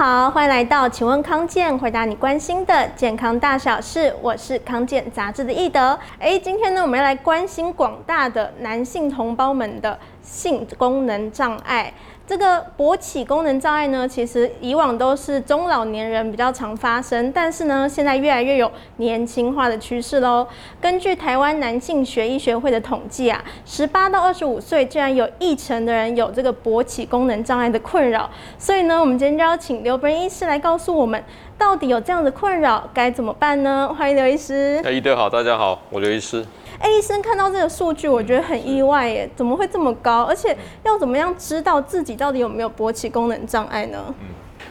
好，欢迎来到请问康健，回答你关心的健康大小事。我是康健杂志的易德。哎，今天呢，我们要来关心广大的男性同胞们的性功能障碍。这个勃起功能障碍呢，其实以往都是中老年人比较常发生，但是呢，现在越来越有年轻化的趋势喽。根据台湾男性学医学会的统计啊，十八到二十五岁竟然有一成的人有这个勃起功能障碍的困扰。所以呢，我们今天就要请刘本医师来告诉我们，到底有这样的困扰该怎么办呢？欢迎刘医师。哎，医德好，大家好，我刘医师。哎，医生看到这个数据，我觉得很意外耶，怎么会这么高？而且要怎么样知道自己到底有没有勃起功能障碍呢？嗯，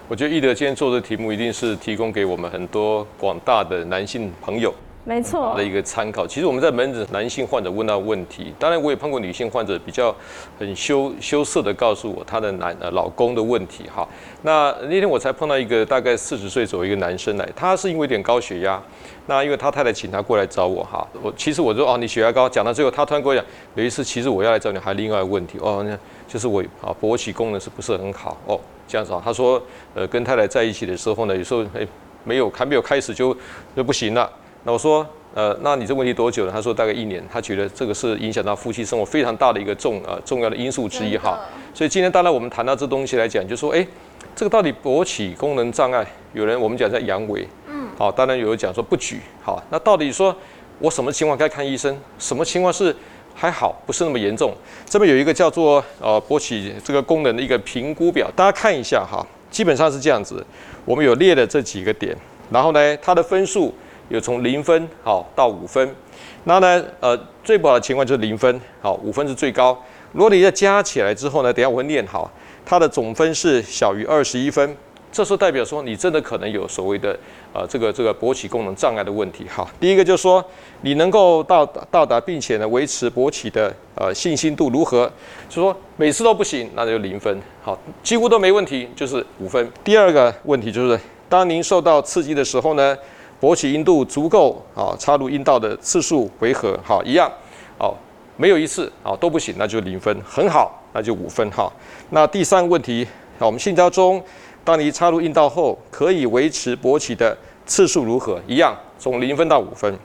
我觉得易德今天做的题目一定是提供给我们很多广大的男性朋友。没错，的一个参考。其实我们在门诊，男性患者问到问题，当然我也碰过女性患者比较很羞羞涩的告诉我她的男呃老公的问题哈。那那天我才碰到一个大概四十岁左右一个男生来，他是因为有点高血压，那因为他太太请他过来找我哈。我其实我说哦，你血压高，讲到最后他突然跟我讲，有一次其实我要来找你还有另外一个问题哦，那就是我啊勃起功能是不是很好哦这样子啊。他说呃跟太太在一起的时候呢，有时候哎没有还没有开始就就不行了。那我说，呃，那你这问题多久了？他说大概一年。他觉得这个是影响到夫妻生活非常大的一个重呃重要的因素之一哈。所以今天当然我们谈到这东西来讲，就说，哎，这个到底勃起功能障碍，有人我们讲在阳痿，嗯，好，当然有人讲说不举，好，那到底说我什么情况该看医生？什么情况是还好，不是那么严重？这边有一个叫做呃勃起这个功能的一个评估表，大家看一下哈，基本上是这样子，我们有列了这几个点，然后呢，它的分数。有从零分好到五分，那呢，呃，最不好的情况就是零分，好，五分是最高。如果你再加起来之后呢，等下我会念好，它的总分是小于二十一分，这时候代表说你真的可能有所谓的呃这个这个勃起功能障碍的问题。好，第一个就是说你能够到到达并且呢维持勃起的呃信心度如何？就说每次都不行，那就零分。好，几乎都没问题，就是五分。第二个问题就是当您受到刺激的时候呢，勃起阴度足够啊，插入阴道的次数回合？好，一样，哦，没有一次啊都不行，那就零分。很好，那就五分哈。那第三个问题，好，我们性交中，当你插入阴道后，可以维持勃起的次数如何？一样，从零分到五分。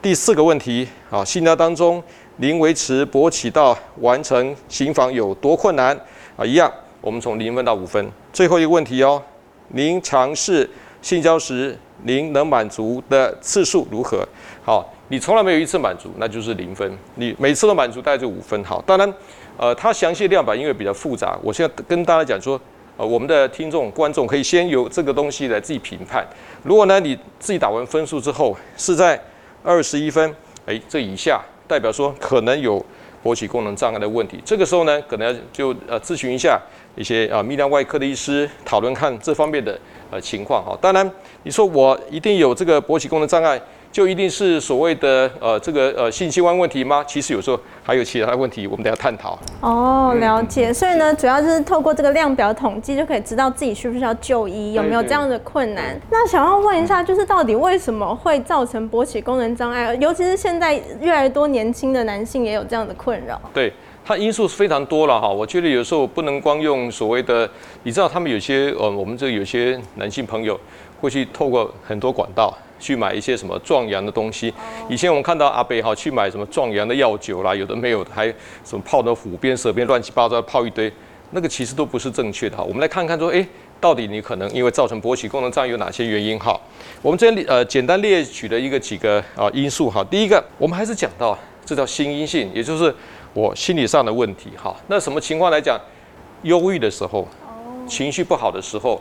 第四个问题，啊，性交当中，您维持勃起到完成行房有多困难？啊，一样，我们从零分到五分。最后一个问题哦，您尝试性交时。您能满足的次数如何？好，你从来没有一次满足，那就是零分。你每次都满足，大概就五分。好，当然，呃，它详细量表因为比较复杂，我现在跟大家讲说，呃，我们的听众观众可以先由这个东西来自己评判。如果呢你自己打完分数之后是在二十一分，哎，这以下代表说可能有勃起功能障碍的问题。这个时候呢，可能要就呃咨询一下一些啊泌尿外科的医师，讨论看这方面的。呃，情况哈，当然，你说我一定有这个勃起功能障碍，就一定是所谓的呃这个呃性器官问题吗？其实有时候还有其他的问题，我们等下探讨。哦，了解。所以呢，主要就是透过这个量表统计，就可以知道自己需不需要就医，有没有这样的困难。那想要问一下，就是到底为什么会造成勃起功能障碍？尤其是现在越来越多年轻的男性也有这样的困扰。对。它因素是非常多了哈，我觉得有时候不能光用所谓的，你知道他们有些呃，我们这有些男性朋友会去透过很多管道去买一些什么壮阳的东西。以前我们看到阿伯哈去买什么壮阳的药酒啦，有的没有，还什么泡的虎鞭蛇鞭乱七八糟泡一堆，那个其实都不是正确的哈。我们来看看说，诶，到底你可能因为造成勃起功能障碍有哪些原因哈？我们这里呃简单列举了一个几个啊因素哈。第一个，我们还是讲到这叫心因性，也就是。我心理上的问题，哈，那什么情况来讲，忧郁的时候，情绪不好的时候，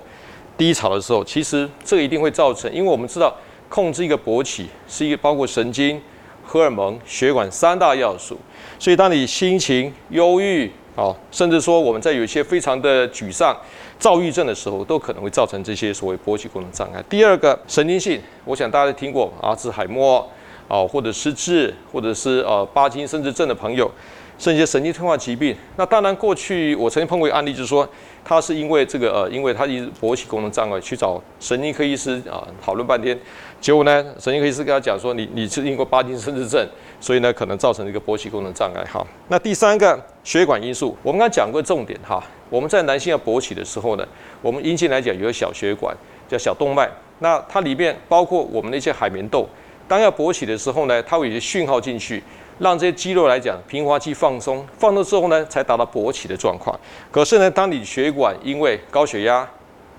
低潮的时候，其实这一定会造成，因为我们知道控制一个勃起是一个包括神经、荷尔蒙、血管三大要素，所以当你心情忧郁，啊，甚至说我们在有一些非常的沮丧、躁郁症的时候，都可能会造成这些所谓勃起功能障碍。第二个神经性，我想大家都听过阿兹海默。啊，或者失智，或者是呃巴金森氏症的朋友。甚至神经退化疾病，那当然过去我曾经碰过一个案例，就是说他是因为这个呃，因为他一直勃起功能障碍，去找神经科医师啊讨论半天，结果呢，神经科医师跟他讲说，你你是因为巴金森氏症，所以呢可能造成一个勃起功能障碍。哈，那第三个血管因素，我们刚才讲过重点哈，我们在男性要勃起的时候呢，我们阴茎来讲有个小血管叫小动脉，那它里面包括我们那些海绵豆，当要勃起的时候呢，它会有些讯号进去。让这些肌肉来讲，平滑肌放松，放松之后呢，才达到勃起的状况。可是呢，当你血管因为高血压、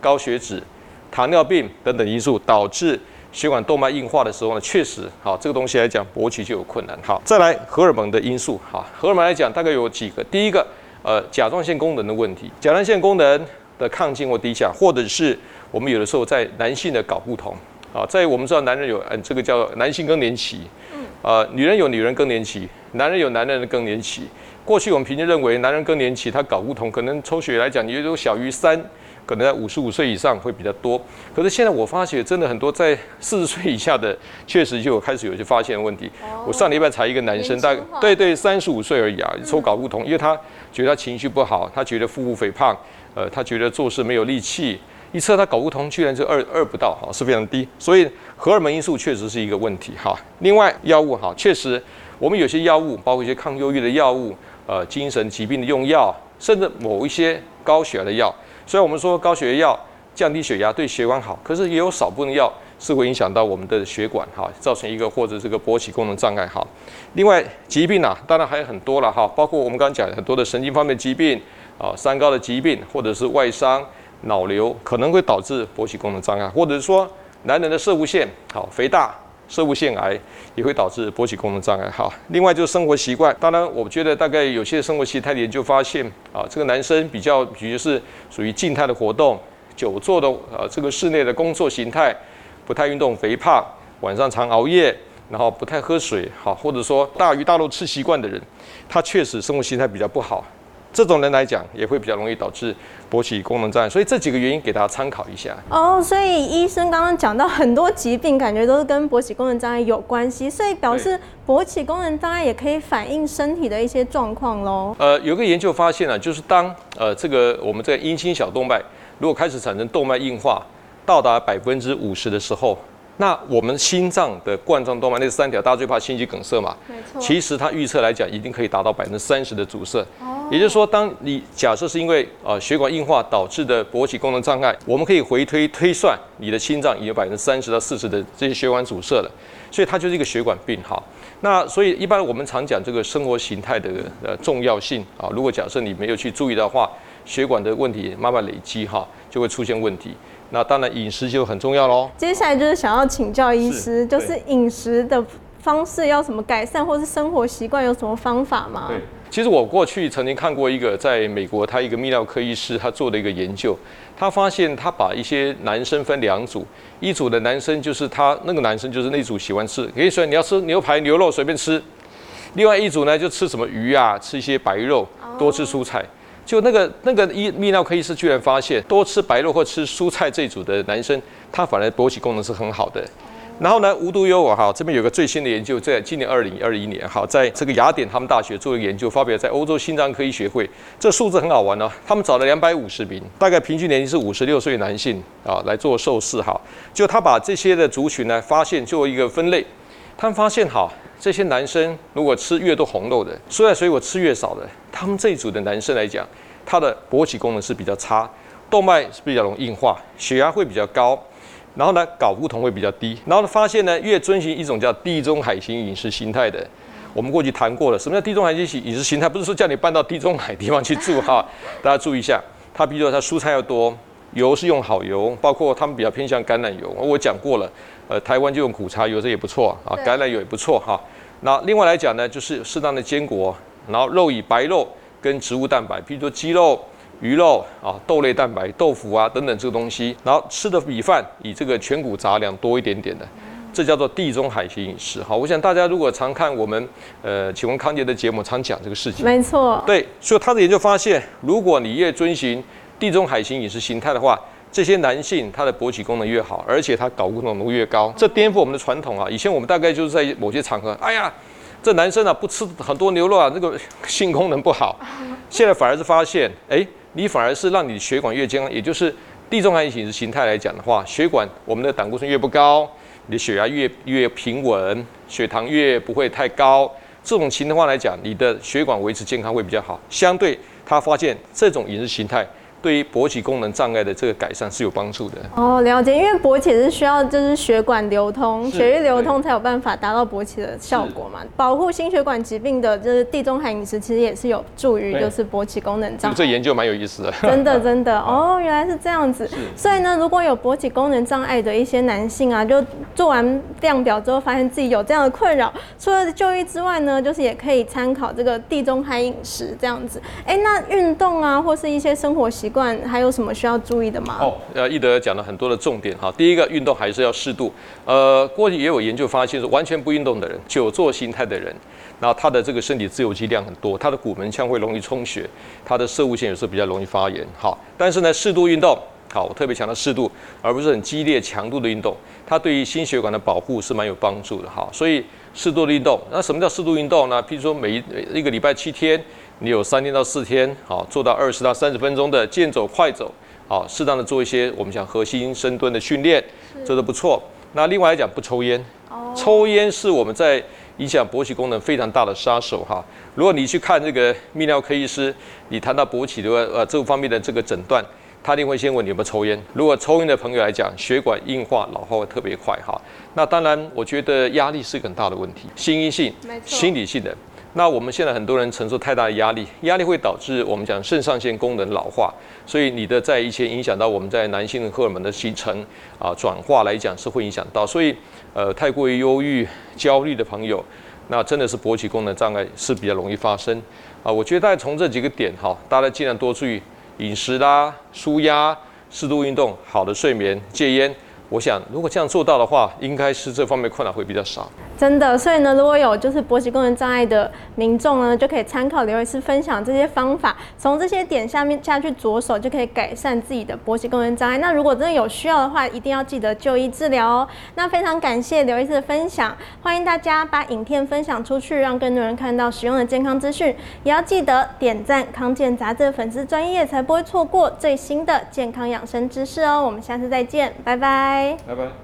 高血脂、糖尿病等等因素导致血管动脉硬化的时候呢，确实，好这个东西来讲，勃起就有困难。好，再来荷尔蒙的因素，好，荷尔蒙来讲大概有几个。第一个，呃，甲状腺功能的问题，甲状腺功能的亢进或低下，或者是我们有的时候在男性的睾不同，啊，在我们知道男人有，嗯，这个叫男性更年期。呃，女人有女人更年期，男人有男人的更年期。过去我们平均认为，男人更年期他睾固酮可能抽血来讲，也就小于三，可能在五十五岁以上会比较多。可是现在我发现，真的很多在四十 岁以下的，确实就有开始有些发现问题。哦、我上礼拜才一个男生，大概对对三十五岁而已啊，抽睾固酮，因为他觉得他情绪不好，他觉得腹部肥胖，呃，他觉得做事没有力气。一测他睾固酮居然就二二不到，哈，是非常低，所以荷尔蒙因素确实是一个问题，哈。另外药物，哈，确实我们有些药物，包括一些抗忧郁的药物，呃，精神疾病的用药，甚至某一些高血压的药。虽然我们说高血压药降低血压对血管好，可是也有少部分药是会影响到我们的血管，哈，造成一个或者这个勃起功能障碍，哈。另外疾病啊，当然还有很多了，哈，包括我们刚刚讲的很多的神经方面疾病，啊，三高的疾病，或者是外伤。脑瘤可能会导致勃起功能障碍，或者是说男人的摄物腺好肥大，摄物腺癌也会导致勃起功能障碍。好，另外就是生活习惯，当然我觉得大概有些生活习态的研究发现啊，这个男生比较，比如是属于静态的活动，久坐的呃这个室内的工作形态，不太运动，肥胖，晚上常熬夜，然后不太喝水，好，或者说大鱼大肉吃习惯的人，他确实生活习态比较不好。这种人来讲，也会比较容易导致勃起功能障碍，所以这几个原因给大家参考一下。哦，所以医生刚刚讲到很多疾病，感觉都是跟勃起功能障碍有关系，所以表示勃起功能障碍也可以反映身体的一些状况喽。呃，有个研究发现啊，就是当呃这个我们这个阴茎小动脉如果开始产生动脉硬化，到达百分之五十的时候。那我们心脏的冠状动脉那三条，大家最怕心肌梗塞嘛？没错。其实它预测来讲，一定可以达到百分之三十的阻塞。哦。也就是说，当你假设是因为呃血管硬化导致的勃起功能障碍，我们可以回推推算，你的心脏已经有百分之三十到四十的这些血管阻塞了。所以它就是一个血管病哈。那所以一般我们常讲这个生活形态的呃重要性啊，如果假设你没有去注意的话，血管的问题慢慢累积哈，就会出现问题。那当然，饮食就很重要喽。接下来就是想要请教医师，就是饮食的方式要怎么改善，或是生活习惯有什么方法吗？对，其实我过去曾经看过一个在美国，他一个泌尿科医师他做的一个研究，他发现他把一些男生分两组，一组的男生就是他那个男生就是那组喜欢吃，可以说你要吃牛排、牛肉随便吃，另外一组呢就吃什么鱼啊，吃一些白肉，多吃蔬菜。就那个那个医泌尿科医师居然发现，多吃白肉或吃蔬菜这一组的男生，他反而勃起功能是很好的。然后呢，无独有偶哈，这边有个最新的研究，在今年二零二一年哈，在这个雅典他们大学做的研究，发表在欧洲心脏科医学会。这数字很好玩哦，他们找了两百五十名，大概平均年龄是五十六岁男性啊来做受试哈。就他把这些的族群呢，发现做一个分类，他们发现哈。这些男生如果吃越多红肉的，蔬菜水果吃越少的，他们这一组的男生来讲，他的勃起功能是比较差，动脉是比较容易硬化，血压会比较高，然后呢，睾固酮会比较低，然后呢，发现呢，越遵循一种叫地中海型饮食形态的，我们过去谈过了，什么叫地中海型饮食形态？不是说叫你搬到地中海地方去住哈，大家注意一下，他比如说他蔬菜要多，油是用好油，包括他们比较偏向橄榄油，我讲过了。呃，台湾就用苦茶油，这也不错啊，橄榄油也不错哈。那另外来讲呢，就是适当的坚果，然后肉以白肉跟植物蛋白，比如说鸡肉、鱼肉啊、豆类蛋白、豆腐啊等等这个东西。然后吃的米饭以这个全谷杂粮多一点点的，这叫做地中海型饮食。好，我想大家如果常看我们呃请问康杰的节目，常讲这个事情。没错。对，所以他的研究发现，如果你越遵循地中海型饮食形态的话，这些男性他的勃起功能越好，而且他睾固酮浓度越高，这颠覆我们的传统啊！以前我们大概就是在某些场合，哎呀，这男生啊不吃很多牛肉啊，那个性功能不好。现在反而是发现，哎，你反而是让你血管越健康，也就是地中海饮食形态来讲的话，血管我们的胆固醇越不高，你的血压越越平稳，血糖越不会太高。这种情况来讲，你的血管维持健康会比较好。相对他发现这种饮食形态。对于勃起功能障碍的这个改善是有帮助的哦，了解，因为勃起是需要就是血管流通，血液流通才有办法达到勃起的效果嘛。保护心血管疾病的就是地中海饮食，其实也是有助于就是勃起功能障碍。这研究蛮有意思的，真的 真的哦，原来是这样子。所以呢，如果有勃起功能障碍的一些男性啊，就做完量表之后发现自己有这样的困扰，除了就医之外呢，就是也可以参考这个地中海饮食这样子。哎，那运动啊，或是一些生活习惯。还有什么需要注意的吗？哦，呃，易德讲了很多的重点哈。第一个，运动还是要适度。呃，过去也有研究发现，说完全不运动的人，久坐形态的人，那他的这个身体自由基量很多，他的骨盆腔会容易充血，他的摄护腺有时候比较容易发炎。好，但是呢，适度运动，好，我特别强调适度，而不是很激烈强度的运动，它对于心血管的保护是蛮有帮助的哈。所以适度的运动，那什么叫适度运动呢？譬如说每一一个礼拜七天。你有三天到四天，好，做到二十到三十分钟的健走、快走，好，适当的做一些我们讲核心深蹲的训练，做得不错。那另外来讲，不抽烟，抽烟是我们在影响勃起功能非常大的杀手哈。如果你去看这个泌尿科医师，你谈到勃起的呃这方面的这个诊断，他一定会先问你有没有抽烟。如果抽烟的朋友来讲，血管硬化、老化会特别快哈。那当然，我觉得压力是个很大的问题，心因性、心理性的。那我们现在很多人承受太大的压力，压力会导致我们讲肾上腺功能老化，所以你的在一些影响到我们在男性的荷尔蒙的形成啊转化来讲是会影响到，所以呃太过于忧郁、焦虑的朋友，那真的是勃起功能障碍是比较容易发生啊。我觉得大家从这几个点哈，大家尽量多注意饮食啦、舒压、适度运动、好的睡眠、戒烟。我想，如果这样做到的话，应该是这方面困难会比较少。真的，所以呢，如果有就是勃起功能障碍的民众呢，就可以参考刘医师分享这些方法，从这些点下面下去着手，就可以改善自己的勃起功能障碍。那如果真的有需要的话，一定要记得就医治疗哦。那非常感谢刘医师的分享，欢迎大家把影片分享出去，让更多人看到实用的健康资讯。也要记得点赞康健杂志粉丝专页，才不会错过最新的健康养生知识哦。我们下次再见，拜拜拜。拜。